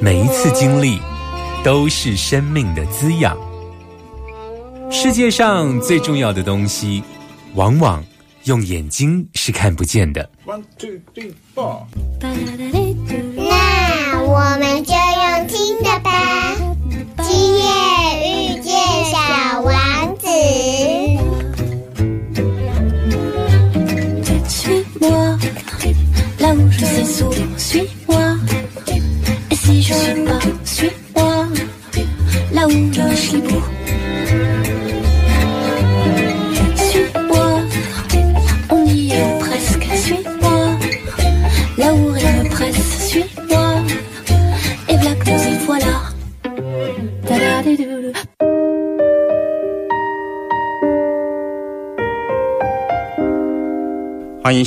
每一次经历都是生命的滋养。世界上最重要的东西，往往用眼睛是看不见的。One two three four。那我们就用听的吧。今夜遇见小王子。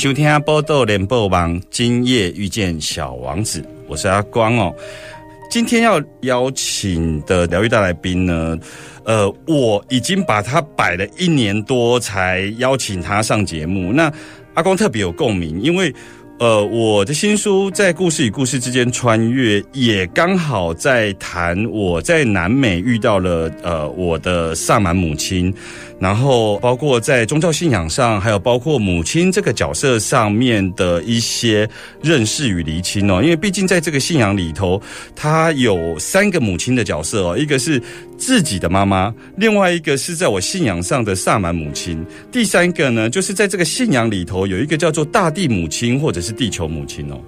收听《波豆联播网》，今夜遇见小王子，我是阿光哦。今天要邀请的疗愈大来宾呢，呃，我已经把他摆了一年多，才邀请他上节目。那阿光特别有共鸣，因为呃，我的新书在故事与故事之间穿越，也刚好在谈我在南美遇到了呃我的萨满母亲。然后包括在宗教信仰上，还有包括母亲这个角色上面的一些认识与厘清哦。因为毕竟在这个信仰里头，它有三个母亲的角色哦，一个是自己的妈妈，另外一个是在我信仰上的萨满母亲，第三个呢，就是在这个信仰里头有一个叫做大地母亲或者是地球母亲哦。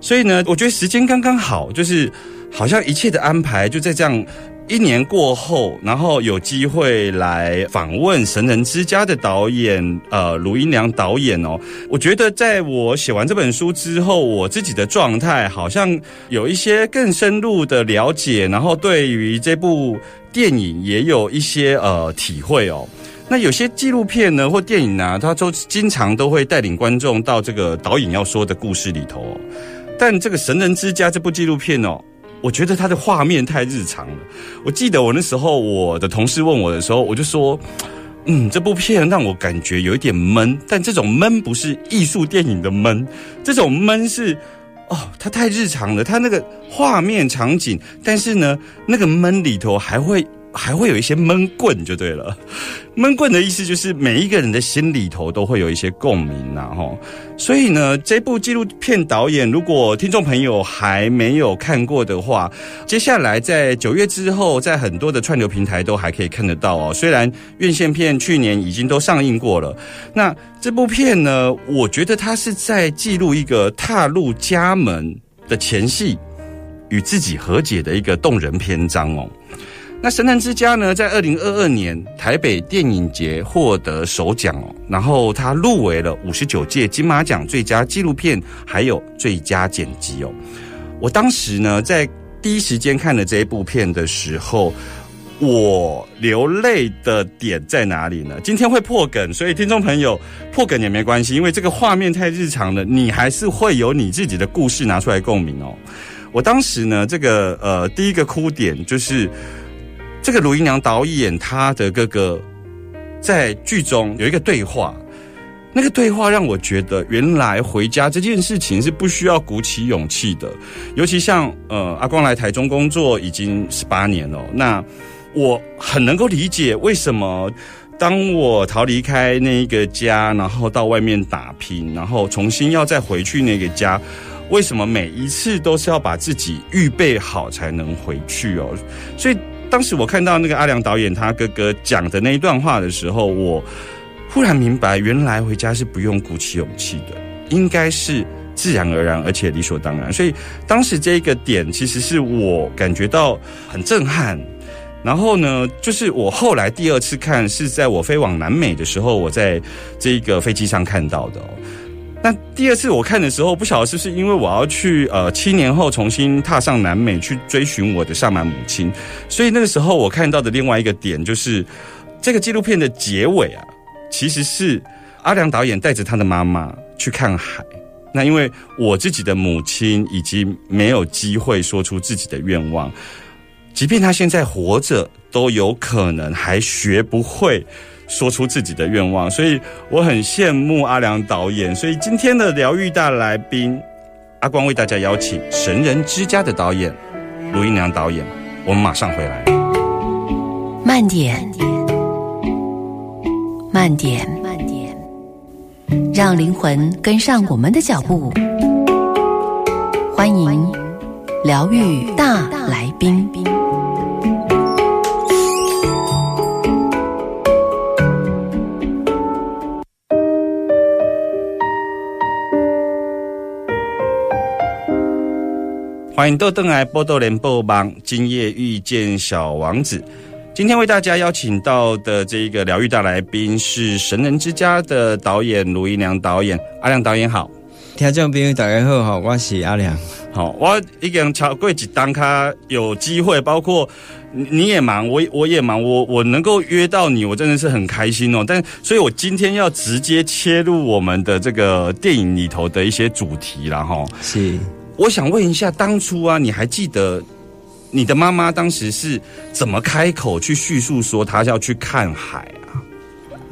所以呢，我觉得时间刚刚好，就是好像一切的安排就在这样。一年过后，然后有机会来访问《神人之家》的导演，呃，卢英良导演哦。我觉得在我写完这本书之后，我自己的状态好像有一些更深入的了解，然后对于这部电影也有一些呃体会哦。那有些纪录片呢或电影呢，它都经常都会带领观众到这个导演要说的故事里头哦。但这个《神人之家》这部纪录片哦。我觉得它的画面太日常了。我记得我那时候，我的同事问我的时候，我就说：“嗯，这部片让我感觉有一点闷，但这种闷不是艺术电影的闷，这种闷是哦，它太日常了。它那个画面场景，但是呢，那个闷里头还会还会有一些闷棍，就对了。闷棍的意思就是每一个人的心里头都会有一些共鸣呐，哈。所以呢，这部纪录片导演，如果听众朋友还没有看过的话，接下来在九月之后，在很多的串流平台都还可以看得到哦。虽然院线片去年已经都上映过了，那这部片呢，我觉得它是在记录一个踏入家门的前戏，与自己和解的一个动人篇章哦。那《神探之家》呢，在二零二二年台北电影节获得首奖哦，然后他入围了五十九届金马奖最佳纪录片，还有最佳剪辑哦。我当时呢，在第一时间看了这一部片的时候，我流泪的点在哪里呢？今天会破梗，所以听众朋友破梗也没关系，因为这个画面太日常了，你还是会有你自己的故事拿出来共鸣哦。我当时呢，这个呃，第一个哭点就是。这个卢英良导演他的哥哥在剧中有一个对话，那个对话让我觉得，原来回家这件事情是不需要鼓起勇气的。尤其像呃阿光来台中工作已经十八年了，那我很能够理解为什么当我逃离开那一个家，然后到外面打拼，然后重新要再回去那个家，为什么每一次都是要把自己预备好才能回去哦？所以。当时我看到那个阿良导演他哥哥讲的那一段话的时候，我忽然明白，原来回家是不用鼓起勇气的，应该是自然而然，而且理所当然。所以当时这一个点，其实是我感觉到很震撼。然后呢，就是我后来第二次看，是在我飞往南美的时候，我在这个飞机上看到的。那第二次我看的时候，不晓得是不是因为我要去呃七年后重新踏上南美去追寻我的上满母亲，所以那个时候我看到的另外一个点就是这个纪录片的结尾啊，其实是阿良导演带着他的妈妈去看海。那因为我自己的母亲已经没有机会说出自己的愿望，即便他现在活着，都有可能还学不会。说出自己的愿望，所以我很羡慕阿良导演。所以今天的疗愈大来宾，阿光为大家邀请《神人之家》的导演卢一良导演。我们马上回来。慢点，慢点，慢点，让灵魂跟上我们的脚步。欢迎疗愈大来宾。欢迎豆豆来波豆联播帮，今夜遇见小王子。今天为大家邀请到的这个疗愈大来宾是《神人之家》的导演卢一良导演。阿良导演好，听众朋友大家好，好，我是阿良。好，我已经超过几单卡有机会，包括你也忙，我我也忙，我我能够约到你，我真的是很开心哦。但所以，我今天要直接切入我们的这个电影里头的一些主题了哈。是。我想问一下，当初啊，你还记得你的妈妈当时是怎么开口去叙述说她要去看海啊？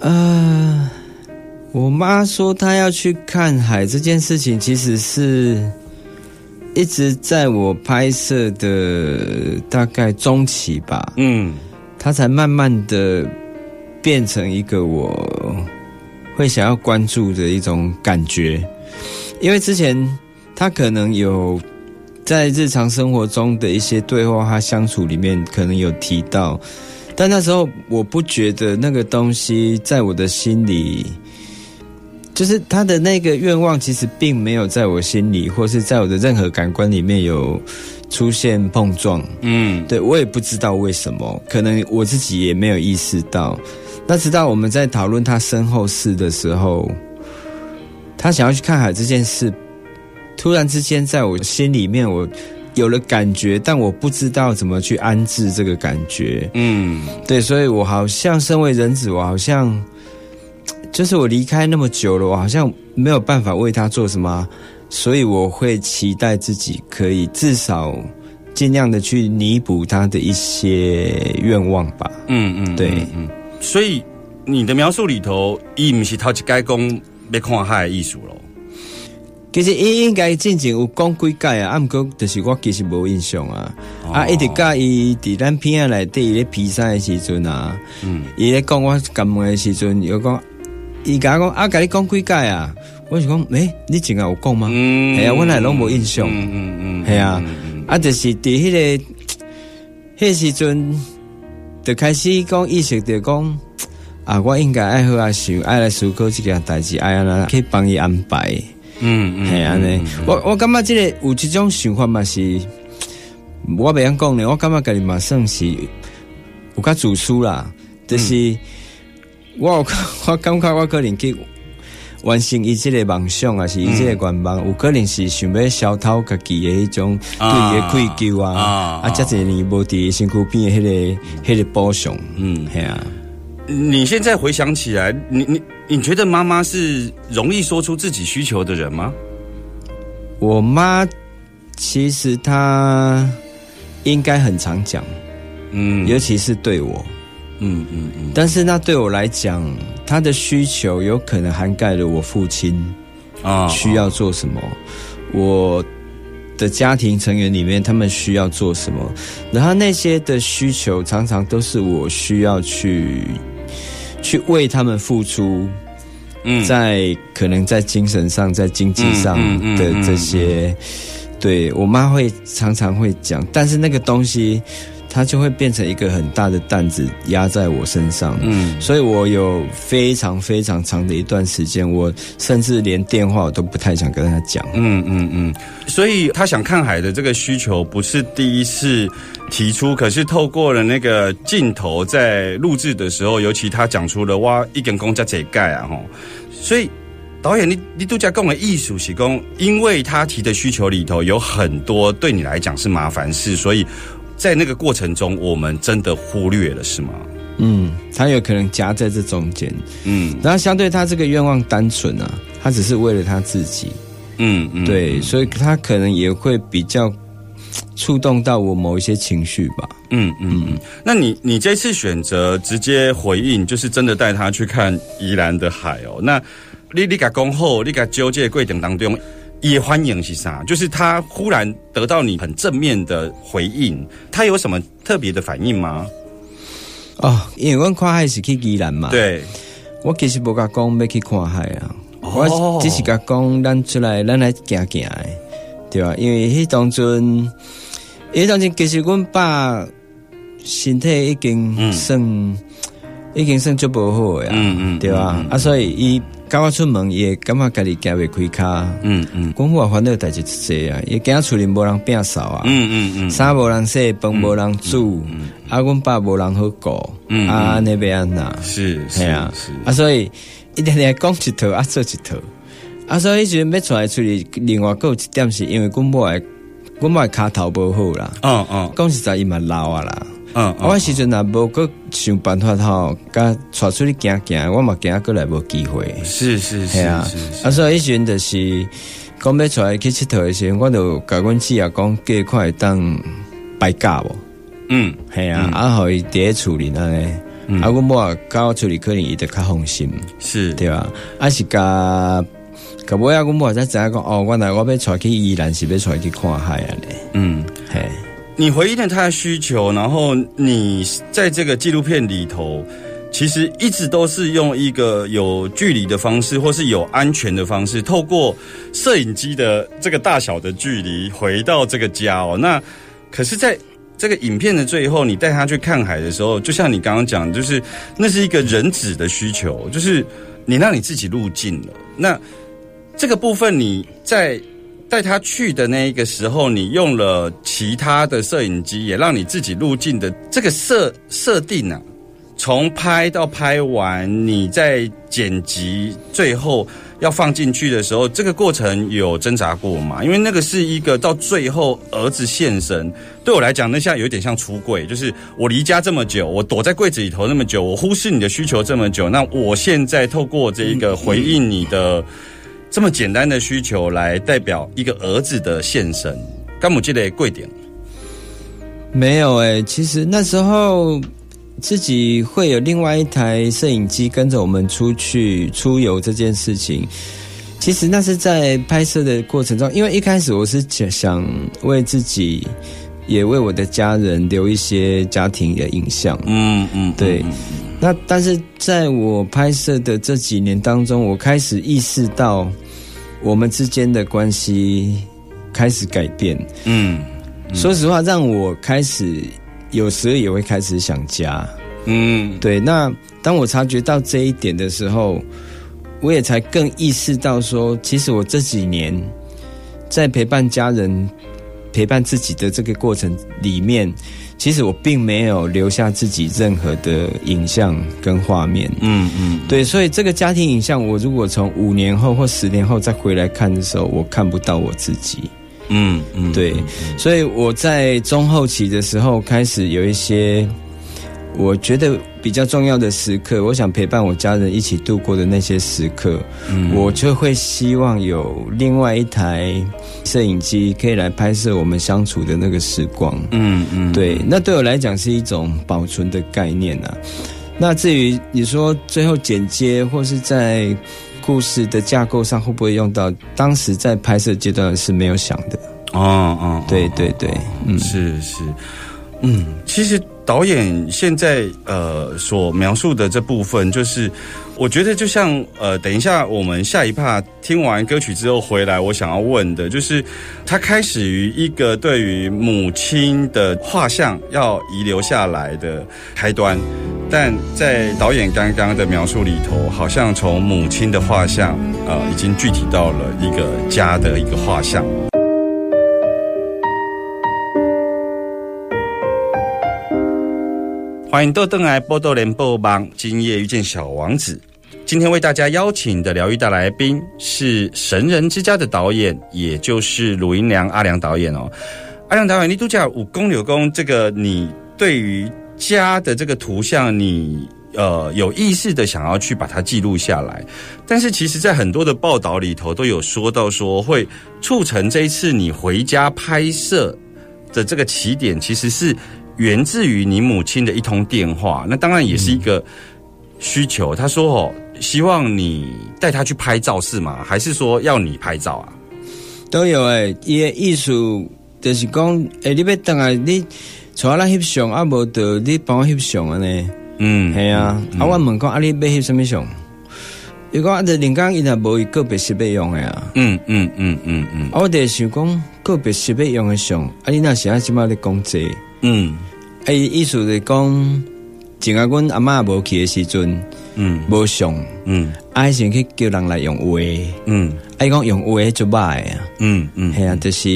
呃，我妈说她要去看海这件事情，其实是一直在我拍摄的大概中期吧。嗯，她才慢慢的变成一个我会想要关注的一种感觉，因为之前。他可能有在日常生活中的一些对话，他相处里面可能有提到，但那时候我不觉得那个东西在我的心里，就是他的那个愿望，其实并没有在我心里，或是在我的任何感官里面有出现碰撞。嗯，对我也不知道为什么，可能我自己也没有意识到。那直到我们在讨论他身后事的时候，他想要去看海这件事。突然之间，在我心里面，我有了感觉，但我不知道怎么去安置这个感觉。嗯，对，所以我好像身为人子，我好像就是我离开那么久了，我好像没有办法为他做什么，所以我会期待自己可以至少尽量的去弥补他的一些愿望吧。嗯嗯，对，嗯，所以你的描述里头，伊唔是头一该讲要看海的艺术咯。其实伊应该进前有讲几届啊，啊毋过就是我其实无印象啊。啊，一直甲伊伫咱片仔内底伊咧比赛的时阵啊，嗯，伊咧讲我感冒的时阵，又讲伊甲我讲啊，甲你讲几届啊？我是讲，诶，你真个有讲吗？嗯系啊，我来拢无印象。嗯嗯嗯，系啊，啊，就是伫迄个迄时阵，就开始讲意识着讲啊，我应该爱好啊想，爱来思考这件代志，爱安怎去帮伊安排。嗯，系安尼，我我感觉即个有一种想法嘛是，我袂晓讲呢。我感觉家己嘛算是有较自私啦，就是我 我感觉我可能去完成伊即个梦想啊，是伊即个愿望，有可能是想要消掏家己的迄种对伊的愧疚啊，啊，遮一年无伫身躯边的迄个迄个补偿，嗯，系啊。你现在回想起来，你你。你觉得妈妈是容易说出自己需求的人吗？我妈其实她应该很常讲，嗯，尤其是对我，嗯嗯嗯。但是那对我来讲，她的需求有可能涵盖了我父亲啊需要做什么，我的家庭成员里面他们需要做什么，然后那些的需求常常都是我需要去。去为他们付出，嗯。在可能在精神上、在经济上的这些，对我妈会常常会讲，但是那个东西，它就会变成一个很大的担子压在我身上。嗯所以我有非常非常长的一段时间，我甚至连电话我都不太想跟他讲。嗯嗯嗯，所以他想看海的这个需求不是第一次提出，可是透过了那个镜头在录制的时候，尤其他讲出了哇，一根公家这盖啊吼，所以。导演，你你度假共的艺术喜功，因为他提的需求里头有很多对你来讲是麻烦事，所以在那个过程中，我们真的忽略了，是吗？嗯，他有可能夹在这中间，嗯然后相对他这个愿望单纯啊，他只是为了他自己，嗯嗯，对，所以他可能也会比较触动到我某一些情绪吧。嗯嗯嗯，那你你这次选择直接回应，就是真的带他去看宜兰的海哦。那你你甲讲后，你甲纠结过程当中，也欢迎是啥？就是他忽然得到你很正面的回应，他有什么特别的反应吗？哦，因为阮看海是去宜兰嘛，，对，我其实无甲讲要去看海啊，哦我只是甲讲咱出来，咱来行行的，对吧？因为迄当阵，迄当阵其实阮爸身体已经算、已经算足无好的啊，嗯嗯对吧？啊，所以伊甲我出门，伊会感觉家己行袂开卡。嗯嗯讲我烦恼代志一济啊，伊惊厝里无人摒扫啊，嗯嗯嗯，衫无人洗，饭无人煮，啊，阮爸无人好顾，嗯啊，安尼要安那？是是啊。是，啊，所以一定定讲一套啊，做一套，啊，所以迄阵要出来出去，另外还有一点是因为阮某的，阮某的骹头无好啦，嗯嗯讲实在伊嘛老啊啦，嗯啊我时阵若无个想办法吼，甲带出去行行，我嘛惊过来无机会。是是是啊啊，所以迄阵就是讲要出来去佚佗的时阵，我就甲阮姊啊讲，叫伊看会当摆假无，嗯。系啊，啊，互伊伫咧厝里安尼，啊，阮某啊到我处理可能伊得较放心，是。对吧？啊是甲甲尾啊，阮某才知影讲，哦，原来我要出来去宜兰是要出来去看海啊咧，嗯。嘿，你回应了他的需求，然后你在这个纪录片里头，其实一直都是用一个有距离的方式，或是有安全的方式，透过摄影机的这个大小的距离回到这个家哦。那可是，在这个影片的最后，你带他去看海的时候，就像你刚刚讲，就是那是一个人子的需求，就是你让你自己入境了。那这个部分你在带他去的那一个时候，你用了其他的摄影机，也让你自己入境的这个设设定啊，从拍到拍完，你在剪辑最后要放进去的时候，这个过程有挣扎过吗？因为那个是一个到最后儿子现身，对我来讲，那像有点像出柜，就是我离家这么久，我躲在柜子里头那么久，我忽视你的需求这么久，那我现在透过这一个回应你的。这么简单的需求来代表一个儿子的现身，干母记得贵点，没有哎、其实那时候自己会有另外一台摄影机跟着我们出去出游这件事情。其实那是在拍摄的过程中，因为一开始我是想想为自己，也为我的家人留一些家庭的影像。嗯嗯，对，那但是在我拍摄的这几年当中，我开始意识到我们之间的关系开始改变。嗯说实话，让我开始有时候也会开始想家。嗯对，那当我察觉到这一点的时候，我也才更意识到说，其实我这几年在陪伴家人、陪伴自己的这个过程里面，其实我并没有留下自己任何的影像跟画面。嗯嗯，对，所以这个家庭影像，我如果从五年后或十年后再回来看的时候，我看不到我自己。嗯嗯，对，所以我在中后期的时候开始有一些我觉得比较重要的时刻，我想陪伴我家人一起度过的那些时刻，我就会希望有另外一台摄影机可以来拍摄我们相处的那个时光。嗯嗯，对，那对我来讲是一种保存的概念啊。那至于你说最后剪接或是在故事的架构上会不会用到，当时在拍摄阶段是没有想的。哦哦，对对对，嗯，是是，嗯，其实导演现在呃所描述的这部分，就是我觉得就像呃，等一下我们下一趴听完歌曲之后回来，我想要问的就是，他开始于一个对于母亲的画像要遗留下来的开端，但在导演刚刚的描述里头，好像从母亲的画像呃，已经具体到了一个家的一个画像。欢迎豆豆来波豆联播帮，今夜遇见小王子。今天为大家邀请的疗愈大来宾是《神人之家》的导演，也就是鲁银良阿良导演哦。阿良导演，你度假五公柳公，这个你对于家的这个图像，你呃有意识的想要去把它记录下来，但是其实在很多的报道里头都有说到说会促成这一次你回家拍摄的这个起点，其实是源自于你母亲的一通电话。那当然也是一个需求。他说哦，希望你带他去拍照是吗？还是说要你拍照啊？都有诶，伊诶意思就是讲，诶，你要等来你带我来翕相，啊无得你帮我翕相安尼，嗯，系啊，啊我问讲啊你要翕什么相？伊讲啊，就人讲伊若无伊个别设备用诶啊，嗯嗯嗯嗯嗯啊我就想讲个别设备用诶相，啊你若是啊即摆咧讲这，嗯。啊伊意思就是讲，前啊阮阿嬷无去诶时阵嗯。无上，嗯。爱先去叫人来用话，嗯。啊伊讲用话就歹诶啊，嗯。嗯。系啊，就是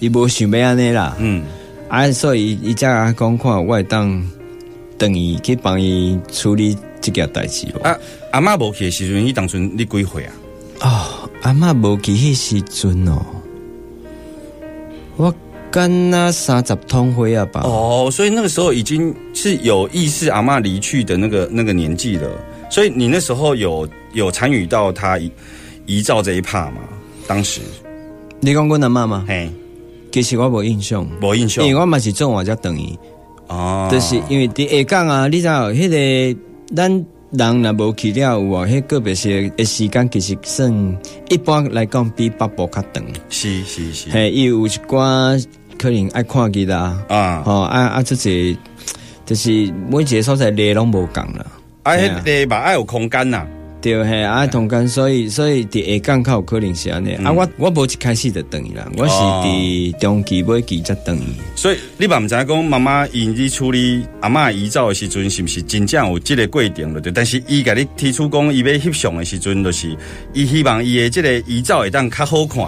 伊无想要安尼啦。嗯。啊，所以伊才甲讲看，我会当等伊去帮伊处理即件代志咯。啊，阿嬷无去的时阵，伊当阵你几岁啊？哦，阿嬷无去迄时阵哦，我敢若三十通灰啊吧。哦，所以那个时候已经是有意识阿嬷离去的那个那个年纪了，所以你那时候有有参与到他遗遗照这一趴吗？当时，你讲过阿嬷吗？嘿，其实我无印象，无印象因为我嘛是做我才等伊，哦，就是因为伫下港啊，你知道迄、个咱。人若无去了有啊，迄个别些的时间其实算一般来讲比北部较长。是是是，嘿，伊有一寡可能爱看其他，啊，吼啊啊，这个就是每一个所在内拢无共啦，啊，迄个嘛爱有空间呐，对嘿啊，同间所以所以伫下港较有可能是安尼、啊，我我无一开始就等伊啦，我是伫中期尾期才等伊。所以你嘛毋知影讲妈妈因你处理阿嬷遗照的时阵，是毋是真正有即个过程了？对，但是伊甲你提出讲伊要翕相的时阵，就是伊希望伊的即个遗照会当较好看。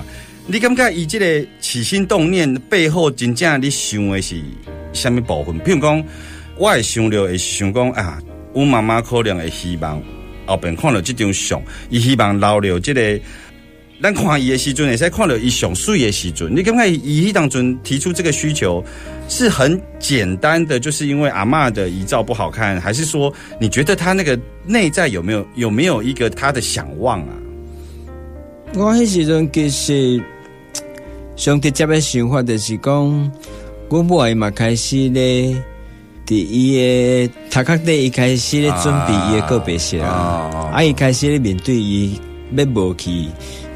你感觉伊即个起心动念背后，真正你想的是什么部分？譬如讲，我会想了会想讲啊，阮妈妈可能会希望后边看到即张相，伊希望留了即、个。咱看伊的时阵，会使看到伊上水的时阵，你感觉伊迄当阵提出这个需求是很简单的，就是因为阿嬷的遗照不好看，还是说你觉得他那个内在有没有有没有一个他的想望啊？我迄时阵其实上直接的想法就是讲，阮母爱嘛开始咧，伫伊的头壳底伊开始咧准备伊个告别式啊，啊啊伊开始咧面对伊要无去。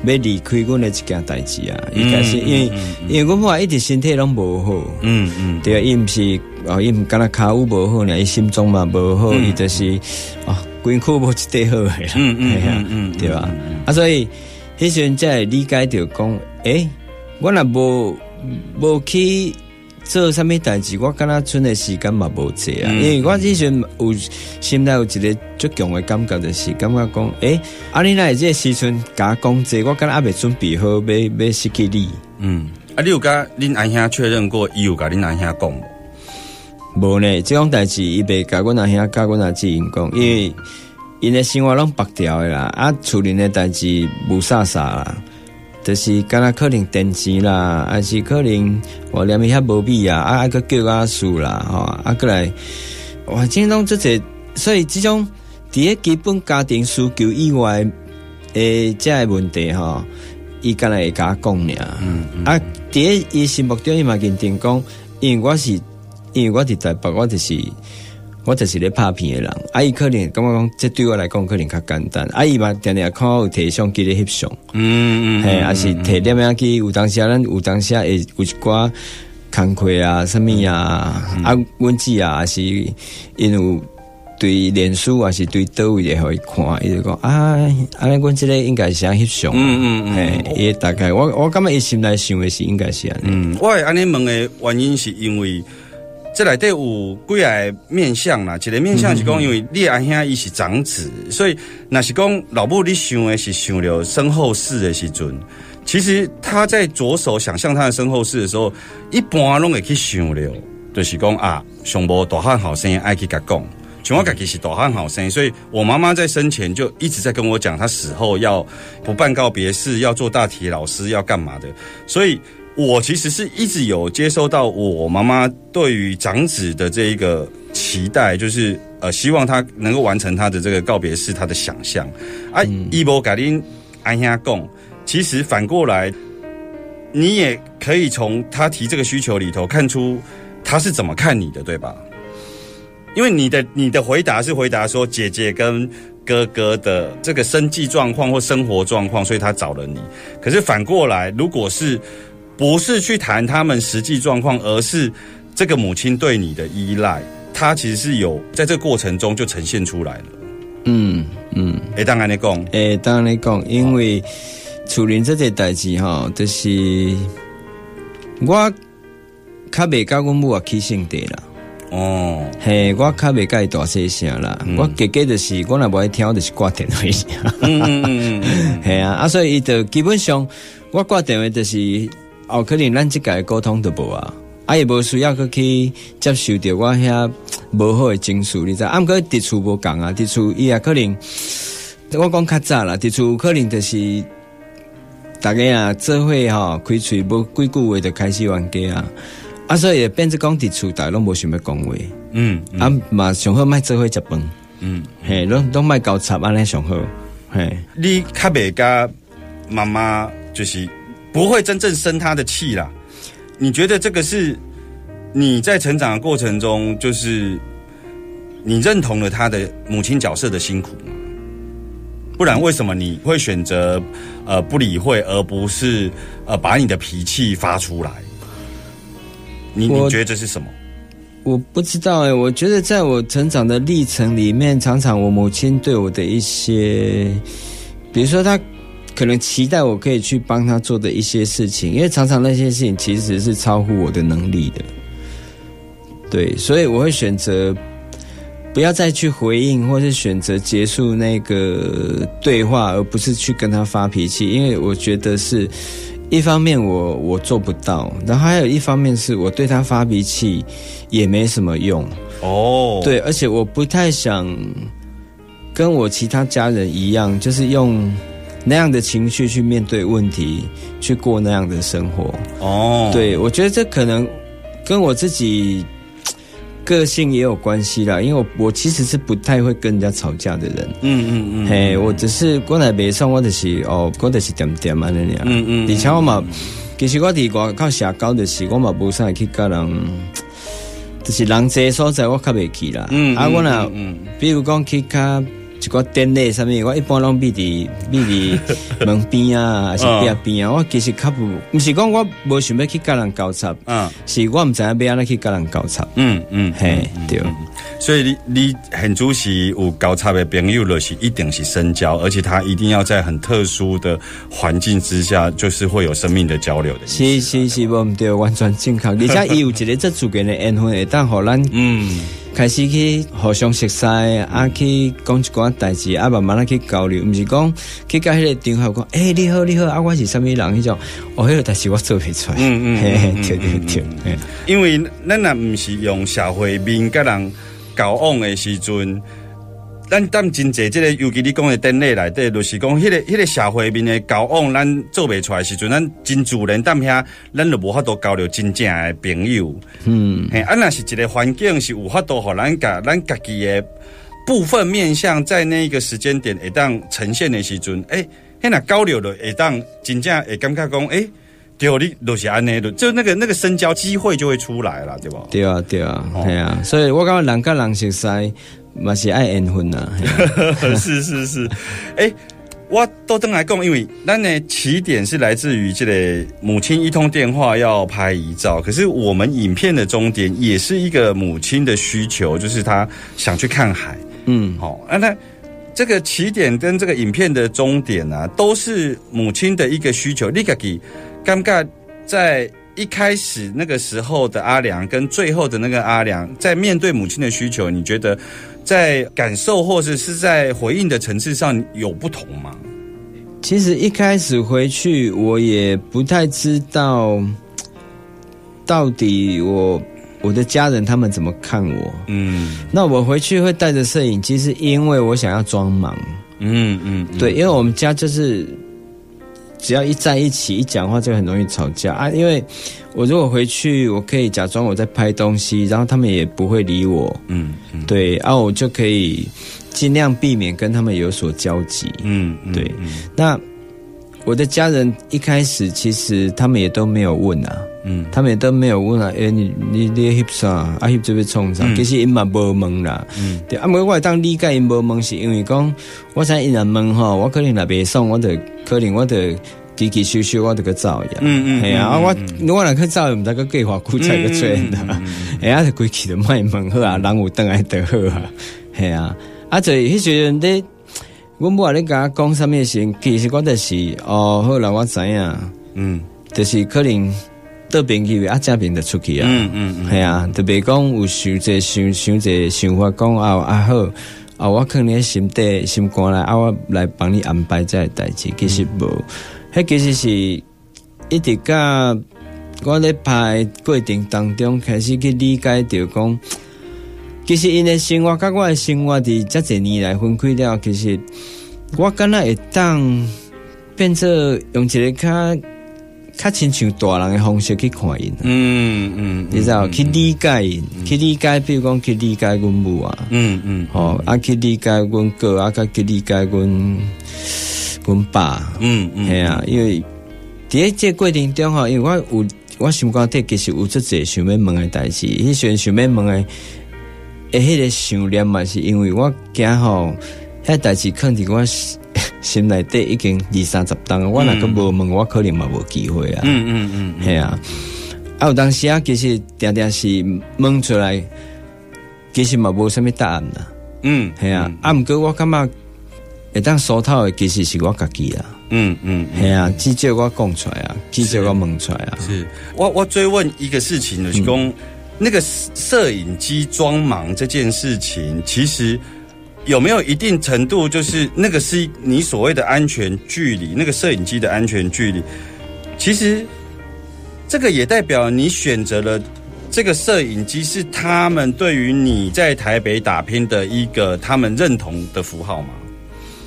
要离开阮的一件代志啊！伊开始，因为因为阮母爱一直身体拢无好，嗯嗯，对啊，伊毋是哦，伊毋敢若骹有无好呢，伊心脏嘛无好，伊就是哦，规躯无一块好诶啦，嗯嗯嗯 对吧？啊，所以迄时阵才会理解着讲，诶，我若无无去做啥物代志，我敢若剩的时间嘛无济啊，嗯因为我迄时阵有心内有一个足强诶感觉，就是感觉讲，诶，啊，你若会即个时阵甲我讲这，我敢若还未准备好要要失去你。嗯，啊，你有甲恁阿兄确认过，伊有甲恁阿兄讲无？无呢，即种代志伊袂甲阮阿兄甲阮阿姊因讲，因为因诶生活拢白条诶啦，啊，厝里诶代志无啥啥啦，就是敢若可能电钱啦，还是可能我连伊遐无米啊，啊，啊个叫阿叔啦，吼，啊过来，哇，即种即个，所以即种伫咧基本家庭需求以外诶，即个问题吼，伊敢若会甲我讲尔，嗯嗯啊，伫咧伊心目中伊嘛认定讲，因为我是。因为我伫台北，我就是我就是咧拍片的人，啊，伊可能感觉讲，这对我来讲可能较简单，啊，伊嘛定定看我有摕相机咧翕相，嗯嗯，嘿，啊是摕点样去，有当时啊咱有当时啊会有一寡工课啊，什么啊，啊，阮姊啊，还是因有对脸书啊是对倒位的互伊看，伊就讲啊，安尼阮即个应该是安翕相，嗯嗯嗯嘿，伊大概我我感觉伊心内想的是应该是安尼，嗯，我会安尼问的原因是因为。这内底有几个面相啦，一个面相是讲，因为你阿兄伊是长子，所以那是讲老母你想的是想了身后事的时阵，其实他在着手想象他的身后事的时候，一般拢会去想了，就是讲啊，上无大汉好生爱去甲讲。像我家己是大汉好生，所以我妈妈在生前就一直在跟我讲，她死后要不办告别式，要做大体老师，要干嘛的。所以我其实是一直有接收到我妈妈对于长子的这一个期待，就是呃，希望他能够完成他的这个告别式，他的想象。啊，伊无甲恁安兄讲，其实反过来，你也可以从他提这个需求里头看出他是怎么看你的，对吧？因为你的你的回答是回答说姐姐跟哥哥的这个生计状况或生活状况，所以他找了你。可是反过来，如果是不是去谈他们实际状况，而是这个母亲对你的依赖，他其实是有在这个过程中就呈现出来了。嗯嗯，诶，当然你讲，诶，当然你讲，因为处理这个代志吼，就是我较袂甲阮母啊起性地啦。哦，嘿，我较袂甲伊大细声啦。我家家就是我若无爱听，我就是挂电话尔。嗯嗯嗯嗯，系啊，啊，所以伊就基本上我挂电话就是哦，可能咱即个沟通都无啊，啊也无需要去去接受着我遐 无好的情绪，你知？啊，毋过伫厝无共啊，伫厝伊也可能我讲较早啦，伫厝可能就是大家啊做伙吼开喙无几句话就开始冤家啊，啊，所以也变做讲伫厝大拢无想要讲话，嗯啊嘛上好莫做伙食饭，嗯，嘿，拢拢莫交叉安尼上好，嘿。你较袂甲妈妈就是不会真正生他的气啦。你觉得这个是你在成长的过程中，就是你认同了他的母亲角色的辛苦吗？不然为什么你会选择呃不理会，而不是呃把你的脾气发出来？你你觉得这是什么？我不知道哎、我觉得在我成长的历程里面，常常我母亲对我的一些，比如说她可能期待我可以去帮他做的一些事情，因为常常那些事情其实是超乎我的能力的。对，所以我会选择不要再去回应，或是选择结束那个对话，而不是去跟他发脾气，因为我觉得是。一方面我我做不到，然后还有一方面是我对他发脾气也没什么用，哦，对，而且我不太想跟我其他家人一样，就是用那样的情绪去面对问题，去过那样的生活。哦，对我觉得这可能跟我自己个性也有关系啦，因为我我其实是不太会跟人家吵架的人。嗯嗯嗯，嘿，我只是我来北上，我就是哦，我就是点点安尼尔。嗯嗯，而且我嘛，其实我伫外靠社交的是我嘛无啥去甲人，就是人济的所在我较袂去啦。嗯，啊，我若嗯比如讲去较一个典礼啥物，我一般拢避伫避伫门边 啊，还是壁边啊。我其实较不，毋是讲我无想要去甲人交叉，嗯是我毋知影要安怎去甲人交叉。嗯嗯，嘿，对。所以你你很主席有高差的朋友就是一定是深交，而且他一定要在很特殊的环境之下，就是会有生命的交流的。是是是，无毋对，完全正确。而且伊有一个这自然的缘分，会当互咱嗯开始去互相熟悉，啊，去讲一寡代志，啊，慢慢啊去交流，毋是讲去甲迄个场合讲，诶、你好你好，啊，我是啥物人迄种，哦，迄个代志我做袂出来，嗯嗯嗯对对对，因为咱若毋是用社会面甲人交往的时阵，咱当真济即个，尤其你讲的典礼内底，就是讲迄、个迄、个社会面的交往，咱做袂出来的时阵，咱真自然当遐，咱就无法度交流真正的朋友。嗯，嘿，啊，若是一个环境是有法度，互咱甲咱家己的部分面向在那个时间点会当呈现的时阵，诶、迄若交流了会当真正会感觉讲，诶、对，你就是安尼的，就那个那个深交机会就会出来了，对吧？对啊对啊，哦系啊，所以我感觉人甲人熟悉嘛是爱缘分 呐，是是是，哎、我都登来讲，因为咱的起点是来自于这个母亲一通电话要拍遗照，可是我们影片的终点也是一个母亲的需求，就是她想去看海。嗯，好、那，那这个起点跟这个影片的终点啊，都是母亲的一个需求。你自己尴尬在一开始那个时候的阿良，跟最后的那个阿良，在面对母亲的需求，你觉得在感受或者是在回应的层次上有不同吗？其实一开始回去，我也不太知道到底我我的家人他们怎么看我。嗯那我回去会带着摄影机，是因为我想要装忙。嗯嗯，嗯对，因为我们家就是只要一在一起一讲话就很容易吵架啊。因为我如果回去，我可以假装我在拍东西，然后他们也不会理我。嗯嗯对，啊，我就可以尽量避免跟他们有所交集。嗯嗯对嗯那我的家人一开始其实他们也都没有问啊，嗯他们也都没有问啊，诶、你你你翕啥？啊翕这边创啥？嗯其实因嘛无问啦。嗯对，啊，我我会当理解因无问，是因为讲，我想因若问吼，我可能若袂爽，我就可能我就叽叽咻咻，我得去走呀。嗯嗯系啊，我嗯我若去走，毋知个计划苦才个追啦。哎呀，规气就卖问好啊，人有等来得好啊。系啊，啊就迄时阵咧，阮某啊咧甲我讲啥物时，其实我就是哦，好啦，我知影，嗯就是可能倒边去啊，正边就出去啊。嗯嗯系啊，特别讲有想者想想者想法讲啊啊好啊，我可能心底心肝来啊，我来帮你安排这个代志，其实无，迄、其实是一直甲我咧拍过程当中开始去理解着讲，其实因的生活甲我的生活伫遮侪年来分开了，其实我敢若会当变做用一个较较亲像大人的方式去看因。嗯嗯，你知道去理解因，去理解，比如讲去理解阮母啊，嗯嗯哦、啊去理解阮哥啊，甲去理解阮阮爸，嗯嗯，系啊，因为伫迄这过程中吼，因为我有我心肝底其实有足侪想要问的代志，迄时阵想要问的，诶，迄个想念嘛，是因为我惊吼，迄代志放伫我心 心内底已经二三十档，我若个无问，我可能嘛无机会啊。嗯嗯嗯系啊，啊有当时啊，其实定定是问出来，其实嘛无啥物答案啦。嗯，系啊，啊毋过我感觉会当疏透的其实是我家己啦。嗯嗯嗯。系啊，至少我讲出来啊，至少我问出来啊。是我我追问一个事情，就是讲、那个摄影机装盲这件事情，其实有没有一定程度，就是那个是你所谓的安全距离，那个摄影机的安全距离，其实这个也代表你选择了。这个摄影机是他们对于你在台北打拼的一个他们认同的符号吗？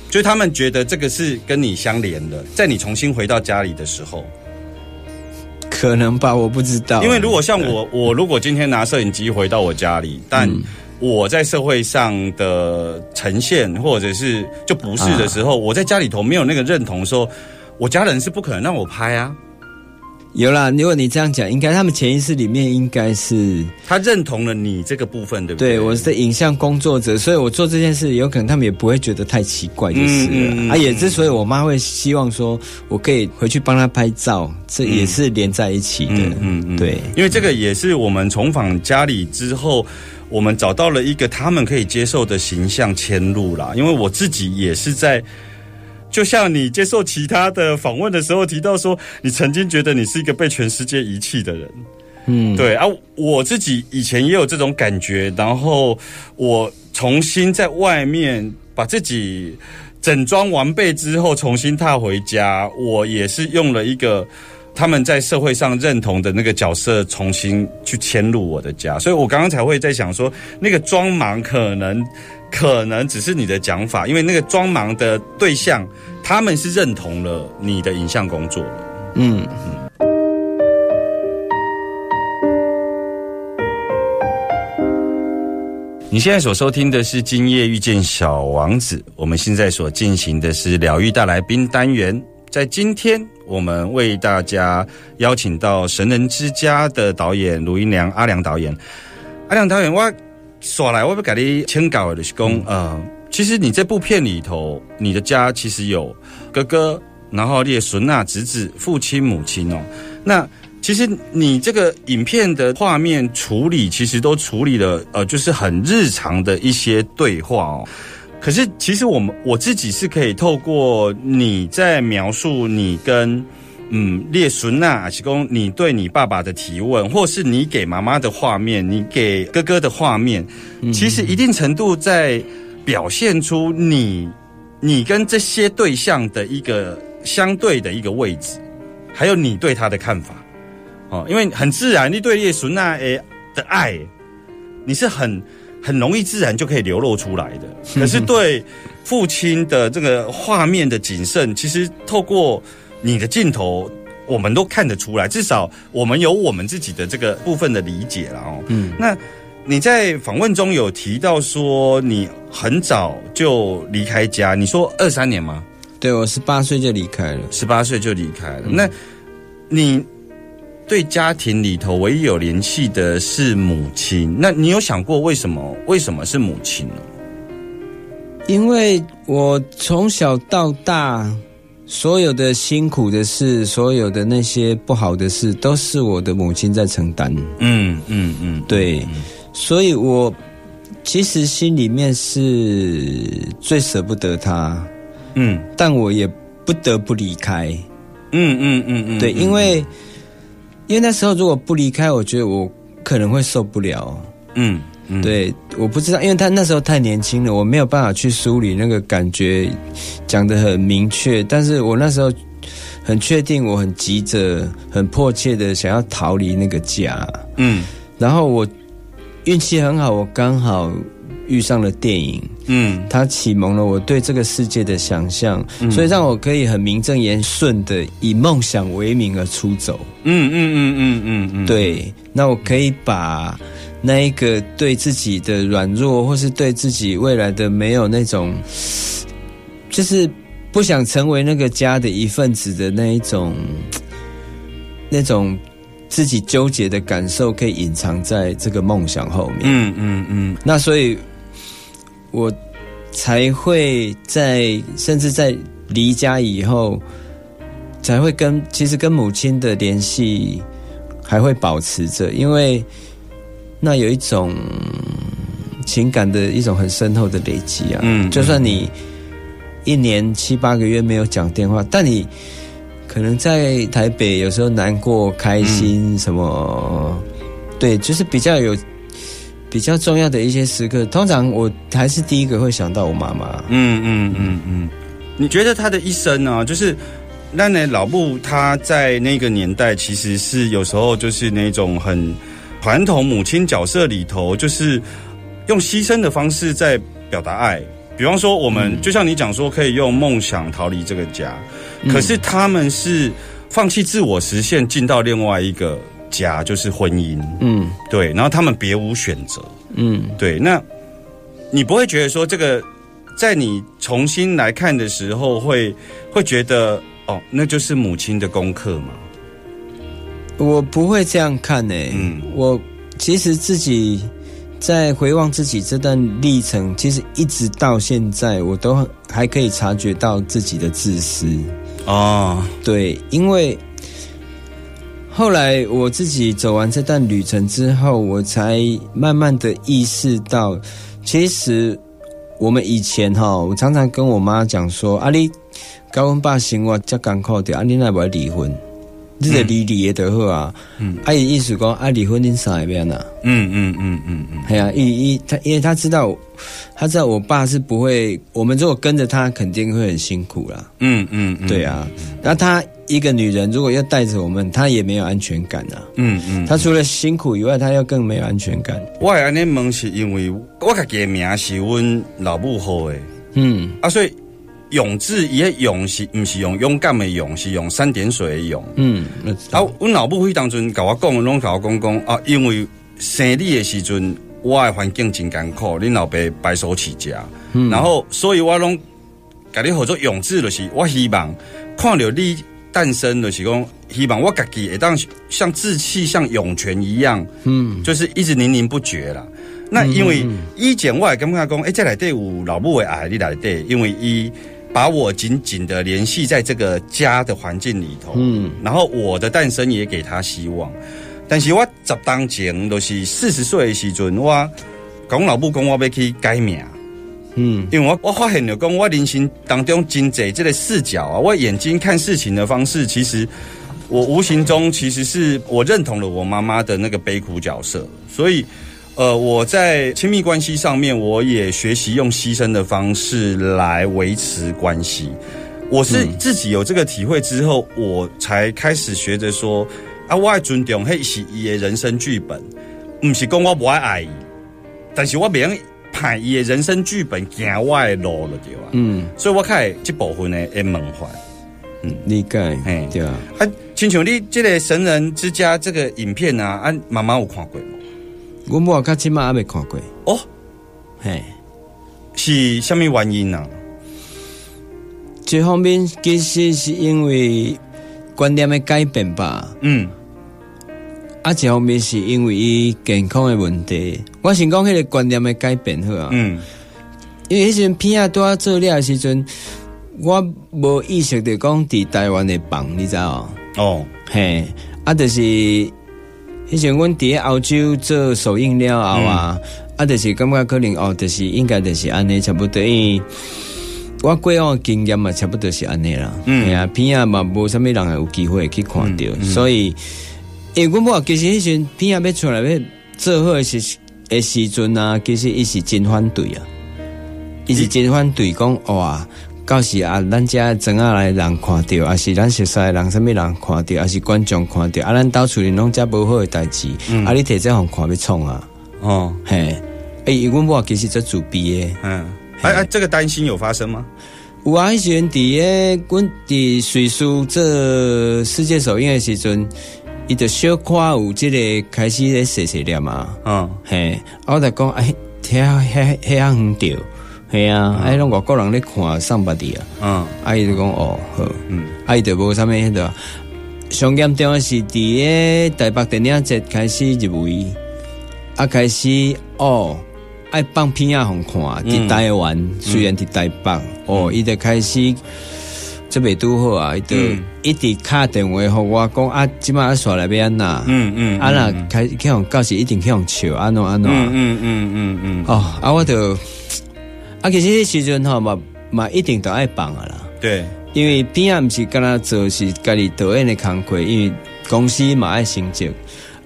就他们觉得这个是跟你相连的，在你重新回到家里的时候，可能吧，我不知道。因为如果像我，我如果今天拿摄影机回到我家里，但我在社会上的呈现，或者是就不是的时候，我在家里头没有那个认同的时候，我家人是不可能让我拍啊。有啦，如果你这样讲，应该他们潜意识里面应该是他认同了你这个部分，对不对？对我是影像工作者，所以我做这件事，有可能他们也不会觉得太奇怪，就是了。嗯嗯嗯啊，也之所以我妈会希望说我可以回去帮她拍照，这也是连在一起的。嗯嗯嗯对，因为这个也是我们重访家里之后，我们找到了一个他们可以接受的形象迁入啦。因为我自己也是在，就像你接受其他的访问的时候提到说，你曾经觉得你是一个被全世界遗弃的人。嗯，对啊，我自己以前也有这种感觉，然后我重新在外面把自己整装完备之后，重新踏回家，我也是用了一个他们在社会上认同的那个角色，重新去迁入我的家，所以我刚刚才会在想说，那个装盲可能可能只是你的讲法，因为那个装盲的对象，他们是认同了你的影像工作嗯。嗯，你现在所收听的是《今夜遇见小王子》，我们现在所进行的是疗愈大来宾单元。在今天，我们为大家邀请到《神人之家》的导演卢英良阿良导演。阿良导演，我说来，我不给你请教的就是讲，呃，其实你这部片里头，你的家其实有哥哥，然后列孙啊、侄子、父亲、母亲哦。那其实你这个影片的画面处理，其实都处理了呃，就是很日常的一些对话哦。可是其实我们我自己是可以透过你在描述你跟嗯列孙呐，还是公你对你爸爸的提问，或是你给妈妈的画面，你给哥哥的画面，其实一定程度在表现出你你跟这些对象的一个相对的一个位置，还有你对他的看法。哦，因为很自然，你对列孙娜诶的爱，你是很很容易自然就可以流露出来的。可是对父亲的这个画面的谨慎，其实透过你的镜头，我们都看得出来，至少我们有我们自己的这个部分的理解了哦。嗯，那你在访问中有提到说你很早就离开家，你说二三年吗？对我十八岁就离开了。十八岁就离开了。那你对家庭里头唯一有联系的是母亲，那你有想过为什么？为什么是母亲呢？因为我从小到大，所有的辛苦的事，所有的那些不好的事，都是我的母亲在承担。嗯嗯嗯，对，所以我其实心里面是最舍不得她，嗯但我也不得不离开。嗯嗯嗯嗯，对，因为因为那时候如果不离开，我觉得我可能会受不了。嗯嗯，对，我不知道，因为他那时候太年轻了，我没有办法去梳理那个感觉，讲得很明确。但是我那时候很确定，我很急着、很迫切的想要逃离那个家。嗯然后我运气很好，我刚好遇上了电影，嗯。它启蒙了我对这个世界的想象，所以让我可以很名正言顺的以梦想为名而出走。嗯嗯嗯嗯嗯嗯，对，那我可以把那一个对自己的软弱，或是对自己未来的没有那种，就是不想成为那个家的一份子的那一种，那种自己纠结的感受，可以隐藏在这个梦想后面。嗯嗯嗯。那所以，我才会在甚至在离家以后，才会跟其实跟母亲的联系还会保持着，因为那有一种情感的一种很深厚的累积啊。嗯就算你一年七八个月没有讲电话，但你可能在台北有时候难过、开心什么，对，就是比较有。比较重要的一些时刻，通常我还是第一个会想到我妈妈。嗯嗯嗯嗯，你觉得她的一生呢、就是那呢老布他在那个年代其实是有时候就是那种很传统母亲角色里头，就是用牺牲的方式在表达爱。比方说，我们、就像你讲说，可以用梦想逃离这个家，可是他们是放弃自我实现，进到另外一个家，就是婚姻。嗯对，然后他们别无选择。嗯，对，那你不会觉得说这个，在你重新来看的时候会，会觉得哦，那就是母亲的功课吗？我不会这样看呢、嗯我其实自己在回望自己这段历程，其实一直到现在，我都还可以察觉到自己的自私。哦，对，因为后来我自己走完这段旅程之后，我才慢慢的意识到，其实我们以前哈，我常常跟我妈讲说，啊你高温爸行我这艰苦的，啊你那不要离婚，你得离离的就好啊。嗯，啊伊意思讲啊离婚恁啥会变啊？嗯嗯嗯嗯嗯，哎呀，因因他因为他知道，他知道我爸是不会，我们如果跟着他，肯定会很辛苦啦。嗯嗯嗯，对啊，那他一个女人如果要带着我们，她也没有安全感啊。嗯嗯，她除了辛苦以外，她又更没有安全感。我会安尼问是因为我家己的名是阮老母好的嗯啊，所以勇字伊的勇是毋是用勇敢的勇，是用三点水的勇。嗯，啊，阮老母迄当阵甲我讲，拢甲我讲讲啊，因为生你的时阵，我的环境真艰苦，恁老爸白手起家，然后所以我拢甲你合作勇字，就是我希望看到你诞生，就是讲希望我家己会当像志气、像涌泉一样，嗯就是一直宁宁不绝啦。那因为嗯嗯以前我也感觉讲，哎、这内底有老母的爱，你内底，因为伊把我紧紧的联系在这个家的环境里头，嗯。然后我的诞生也给他希望。但是我十当前都是四十岁的时阵，我讲老母讲我要去改名，嗯。因为我我发现了，讲我人生当中真济这个视角啊，我眼睛看事情的方式，其实我无形中其实是我认同了我妈妈的那个悲苦角色，所以呃，我在亲密关系上面，我也学习用牺牲的方式来维持关系。我是自己有这个体会之后，我才开始学着说啊，我爱尊重，迄是伊的人生剧本，不是讲我不爱爱伊，但是我袂用派伊的人生剧本行我的路了对吧？嗯，所以我开这部分的会梦幻。理解嘿，对啊。啊，亲像你这个神人之家这个影片啊，啊，妈妈有看过吗？我某较即马还未看过，哦，嘿，是虾物原因啊？一方面其实是因为观念的改变吧。嗯啊，一方面是因为伊健康的问题。我想讲迄个观念的改变好啊，嗯因为迄阵片啊拄啊做了的时阵，我无意识着讲伫台湾的放，你知哦？哦，嘿，啊，就是迄阵阮伫咧澳洲做首映了后啊，啊，就是感觉可能哦，就是应该就是安尼差不多，因为我过往经验嘛，差不多是安尼啦。嗯嗯，啊，片啊嘛，无啥物人有机会去看到，嗯嗯所以，因为阮某其实迄阵片啊要出来要做好诶时诶时阵啊，其实伊是真反对啊，伊是真反对讲哇。到时啊，咱遮庄仔来的人看着，啊是咱熟悉的人，什物人看着，啊是观众看着，啊，咱到处理拢遮无好的代志，啊，你摕这互看要创啊，哦，嘿，诶、欸，阮某其实做自闭诶，嗯，哎哎，这个担心有发生吗？有啊，迄时阵伫诶，阮伫瑞士做世界首映诶时阵，伊就小可有即个开始咧写写念啊，嗯嘿，啊我就讲，哎，遐遐遐啊远着，嘿啊，哎，拢外国人咧看上捌伫啊。嗯。啊，伊就讲哦，好，嗯。啊，伊就无啥物迄个。上严重的是伫诶台北电影节开始入围，啊，开始哦，爱放片啊，互看。伫台湾、虽然伫台北，哦，伊就开始这袂拄好啊，伊就嗯。一直敲电话互我讲啊，即摆啊刷来要安那，嗯嗯，啊若开去互到时一定去互笑，安怎安怎。嗯嗯嗯嗯嗯，哦，啊，我就啊，其实迄时阵吼嘛嘛一定都爱放啊啦。对，因为片啊，毋是干那做是家己导演的工课，因为公司嘛爱成绩，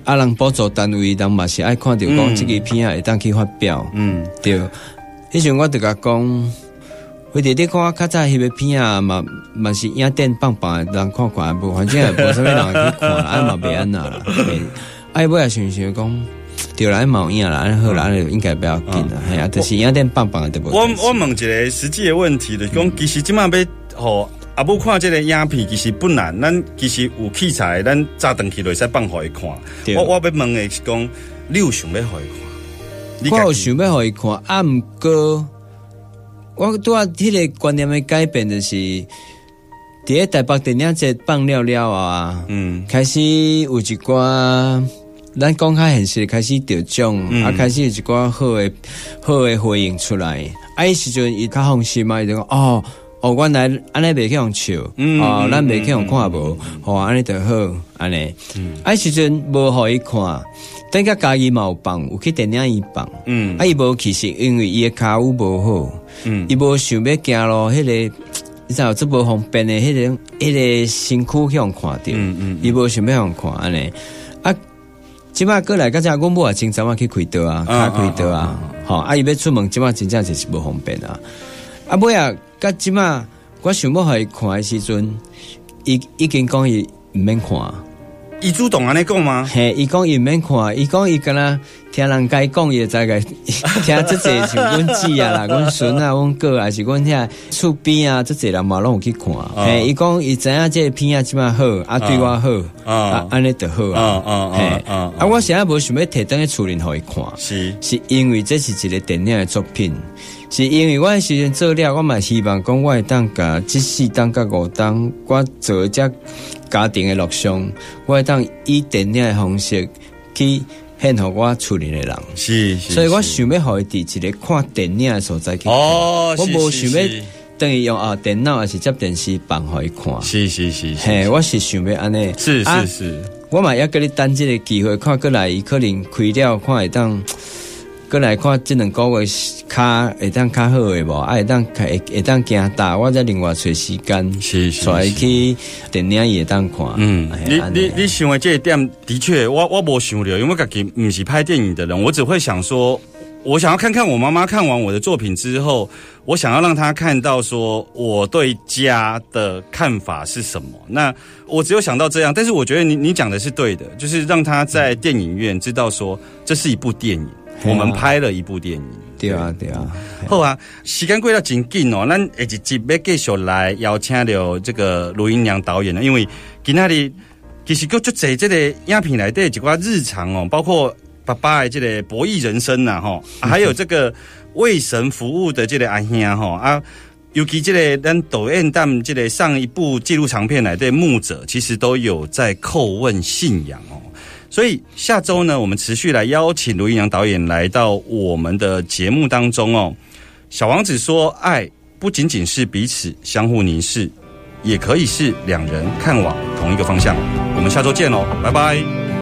啊，人补助单位人嘛是爱看着讲嗯即个片啊会当去发表，嗯对。迄时阵我就甲讲，或者你看我较早翕个片啊，嘛嘛是影店放放的，人看看无，反正也无啥物人去看，啊嘛袂安那啦。嘿 哎，尾也想想讲，对啦，嘛有影啦，安好啦，安应该不要紧啦，系啊，就是影店放放的都无我。我问一个实际的问题，就是讲，其实即马要吼阿母看这个影片，其实不难，咱其实有器材，咱早登去就会使放互伊看。我我要问的是讲，你有想要互伊看？你我有想要互伊看，啊，毋过我拄啊，迄个观念的改变就是，伫咧台北电影节放了了啊，嗯开始有一寡，咱讲较现实，开始得奖，嗯啊，开始有一寡好诶好诶回应出来，啊，迄时阵伊较放心嘛，伊就讲哦。哦，原来安尼袂去互笑，嗯哦，嗯咱袂去互看无，吼，安尼就好，安尼。啊，迄时阵无互伊看，等甲家己嘛有放，有去电影院放。嗯啊，伊无其实因为伊诶骹有无好，嗯伊无想要行咯，迄、个你知道这无方便诶迄、个迄、个身躯向看着，嗯嗯伊无想要向看安尼。啊，即摆过来，刚才阮某也真早晚去开刀啊，啊卡开刀啊，吼，啊，伊要出门，即摆真正就是无方便啊。啊，尾啊，甲即摆我想要互伊看的时阵，伊已经讲伊毋免看。伊主动安尼讲吗？嘿，伊讲伊毋免看，伊讲伊敢若听人家讲，伊就知个 听即个像阮姊啊啦、阮孙啊、阮哥啊，是阮遐厝边啊，即济人嘛拢有去看。嘿，伊讲伊知影即个片啊，即摆好，啊对我好，啊啊安尼著好啊啊。啊啊，我现在无想要摕登去厝里互伊看。是是因为这是一个电影的作品，是因为我的时阵做了，我嘛希望讲我会当甲即四当甲五当，我做这家庭的录像，我会当以电影的方式去献互我厝里的人。是是，所以我想要互伊伫一个看电影的所在去看。哦，我无想要是等于用啊电脑还是接电视放互伊看。是是是嘿，是，我是想要安尼。是啊是是，我嘛要跟你等这个机会，看过来，伊可能开了，看会当，过来看这两个月较会当较好的无，啊会当会会当行大，我再另外找时间，是是去电影也当看。嗯，你你你想的这一点，的确，我我无想到，因为我自己不是拍电影的人，我只会想说，我想要看看我妈妈看完我的作品之后，我想要让她看到说我对家的看法是什么。那我只有想到这样，但是我觉得你你讲的是对的，就是让她在电影院知道说这是一部电影，我们拍了一部电影。对啊对啊，好啊，时间过得真紧哦，咱下一集要继续来邀请到这个卢英娘导演呢，因为今仔日其实就就在这个影片来的一寡日常哦，包括爸爸的这个博弈人生呐、吼、啊还有这个为神服务的这个阿兄吼啊。尤其这个咱抖音弹这个上一部纪录长片来的牧者，其实都有在叩问信仰哦。所以下周呢，我们持续来邀请卢英阳导演来到我们的节目当中哦。小王子说，爱不仅仅是彼此相互凝视，也可以是两人看往同一个方向。我们下周见喽，拜拜。